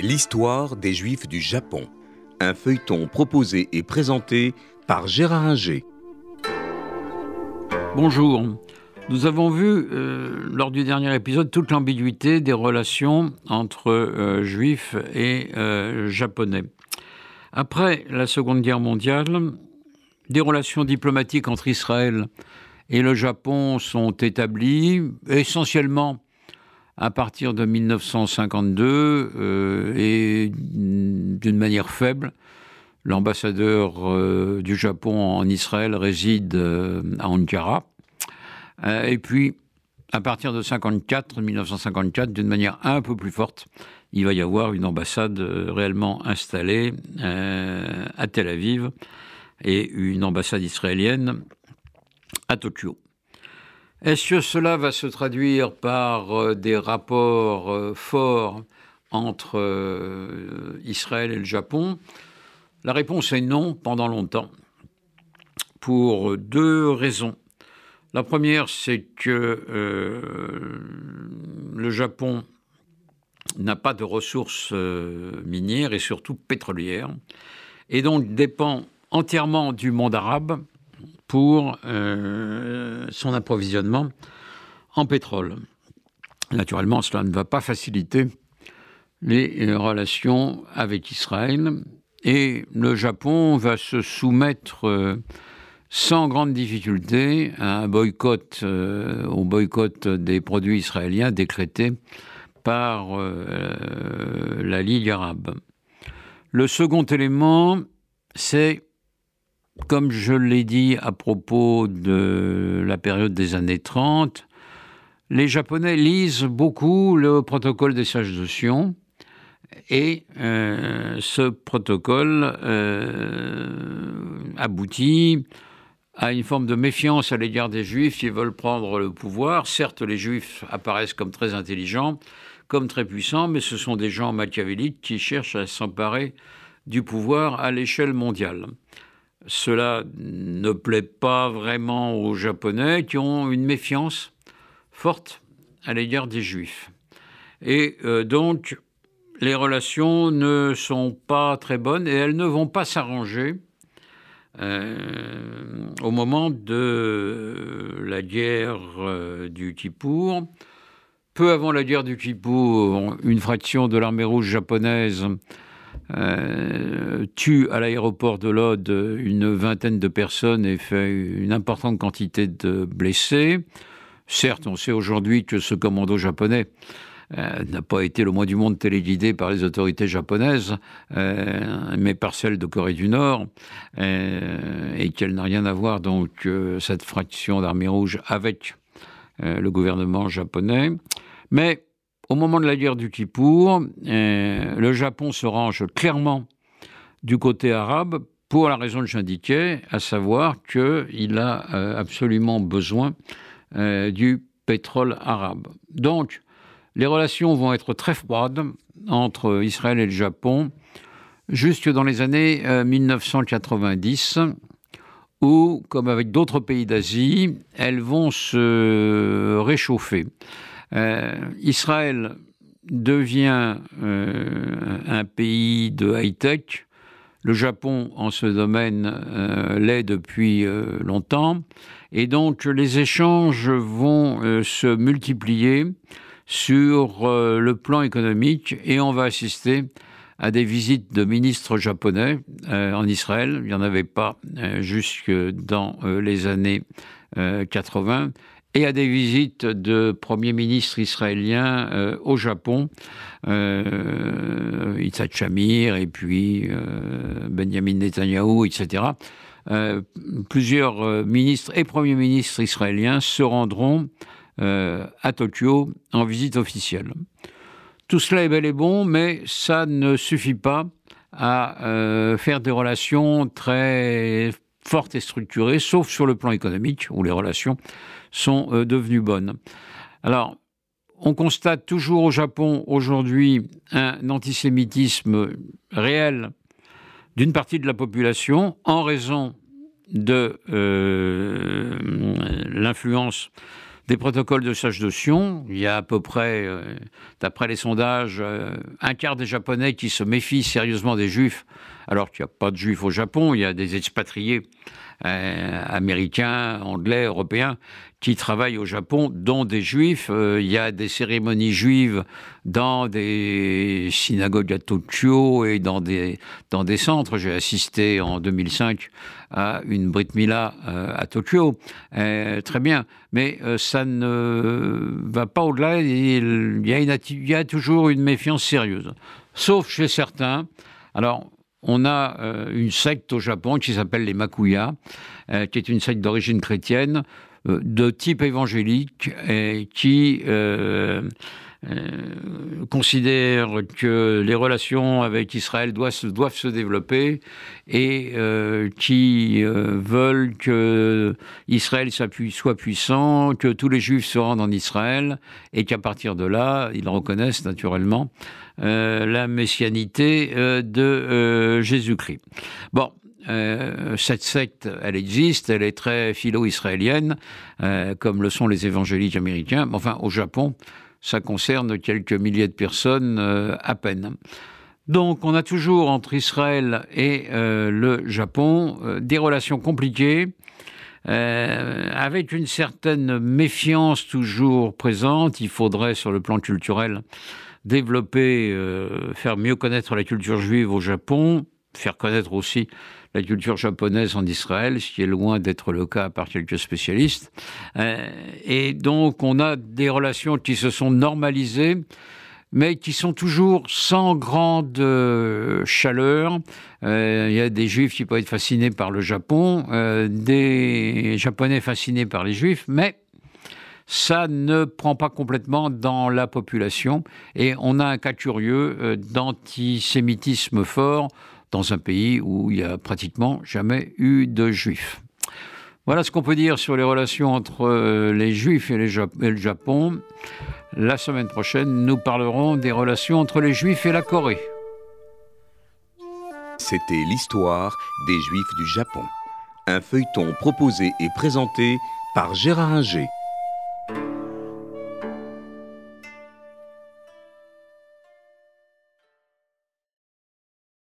L'histoire des Juifs du Japon. Un feuilleton proposé et présenté par Gérard Inger. Bonjour. Nous avons vu euh, lors du dernier épisode toute l'ambiguïté des relations entre euh, juifs et euh, japonais. Après la Seconde Guerre mondiale, des relations diplomatiques entre Israël et le Japon sont établies essentiellement à partir de 1952 euh, et d'une manière faible. L'ambassadeur euh, du Japon en Israël réside euh, à Ankara. et puis, à partir de 54, 1954, d'une manière un peu plus forte, il va y avoir une ambassade réellement installée à Tel Aviv et une ambassade israélienne à Tokyo. Est-ce que cela va se traduire par euh, des rapports euh, forts entre euh, Israël et le Japon? La réponse est non pendant longtemps, pour deux raisons. La première, c'est que le Japon n'a pas de ressources minières et surtout pétrolières, et donc dépend entièrement du monde arabe pour euh, son approvisionnement en pétrole. Naturellement, cela ne va pas faciliter les relations avec Israël et le Japon va se soumettre euh, sans grande difficulté à un boycott, euh, au boycott des produits israéliens décrété par la Ligue arabe. Le second élément, c'est comme je l'ai dit à propos de la période des années 30, les Japonais lisent beaucoup le protocole des sages de Sion. Et euh, ce protocole euh, aboutit à une forme de méfiance à l'égard des Juifs qui veulent prendre le pouvoir. Certes, les Juifs apparaissent comme très intelligents, comme très puissants, mais ce sont des gens machiavéliques qui cherchent à s'emparer du pouvoir à l'échelle mondiale cela ne plaît pas vraiment aux Japonais qui ont une méfiance forte à l'égard des Juifs. Et euh, donc, les relations ne sont pas très bonnes et elles ne vont pas s'arranger euh, au moment de la guerre euh, du Kippour. Peu avant la guerre du Kippour, une fraction de l'armée rouge japonaise euh, tue à l'aéroport de Lod une vingtaine de personnes et fait une importante quantité de blessés. Certes, on sait aujourd'hui que ce commando japonais euh, n'a pas été le moins du monde téléguidé par les autorités japonaises, euh, mais par celles de Corée du Nord, et qu'elle n'a rien à voir, donc, cette fraction d'armée rouge avec le gouvernement japonais. Mais au moment de la guerre du Kippour, euh, le Japon se range clairement du côté arabe pour la raison que j'indiquais, à savoir qu'il a euh, absolument besoin euh, du pétrole arabe. Donc, les relations vont être très froides entre Israël et le Japon jusque dans les années 1990, où, comme avec d'autres pays d'Asie, elles vont se réchauffer. Euh, Israël devient euh, un pays de high-tech. Le Japon, en ce domaine, euh, l'est depuis longtemps. Et donc, les échanges vont se multiplier sur le plan économique et on va assister à des visites de ministres japonais en Israël. Il n'y en avait pas jusque dans les années 80 et à des visites de premiers ministres israéliens euh, au Japon, euh, Yitzhak Shamir et puis euh, Benjamin Netanyahu, etc. Euh, plusieurs ministres et premiers ministres israéliens se rendront à Tokyo en visite officielle. Tout cela est bel et bon, mais ça ne suffit pas à faire des relations très fortes et structurées, sauf sur le plan économique, où les relations sont euh, devenues bonnes. Alors, on constate toujours au Japon aujourd'hui un antisémitisme réel d'une partie de la population en raison de euh, l'influence des protocoles de sage de. Il y a à peu près, euh, d'après les sondages, euh, un quart des Japonais qui se méfient sérieusement des Juifs, alors qu'il n'y a pas de Juifs au Japon, il y a des expatriés euh, américains, anglais, européens, qui travaillent au Japon, dont des juifs. Euh, il y a des cérémonies juives dans des synagogues à Tokyo et dans des, centres. J'ai assisté en 2005 à une Brit Mila euh, à Tokyo. très bien. Mais ça ne va pas au-delà. Il, y a toujours une méfiance sérieuse. Sauf chez certains. Alors, on a euh, une secte au Japon qui s'appelle les Makuya, euh, qui est une secte d'origine chrétienne euh, de type évangélique et qui considère que les relations avec Israël doivent, se développer et qui veulent que Israël soit puissant, que tous les juifs se rendent en Israël et qu'à partir de là, ils reconnaissent naturellement euh, la messianité euh, de euh, Jésus-Christ. Bon, cette secte, elle existe, elle est très philo-israélienne, comme le sont les évangéliques américains. Enfin, au Japon, ça concerne quelques milliers de personnes à peine. Donc, on a toujours entre Israël et le Japon des relations compliquées. avec une certaine méfiance toujours présente, il faudrait, sur le plan culturel, développer, euh, faire mieux connaître la culture juive au Japon, faire connaître aussi la culture japonaise en Israël, ce qui est loin d'être le cas par quelques spécialistes. Euh, et donc on a des relations qui se sont normalisées mais qui sont toujours sans grande euh, chaleur. Il y a des juifs qui peuvent être fascinés par le Japon, des japonais fascinés par les juifs, mais ça ne prend pas complètement dans la population et on a un cas curieux euh, d'antisémitisme fort dans un pays où il n'y a pratiquement jamais eu de juifs. Voilà ce qu'on peut dire sur les relations entre euh, les juifs et, le Japon. La semaine prochaine, nous parlerons des relations entre les juifs et la Corée. C'était l'histoire des juifs du Japon. Un feuilleton proposé et présenté par Gérard Inger.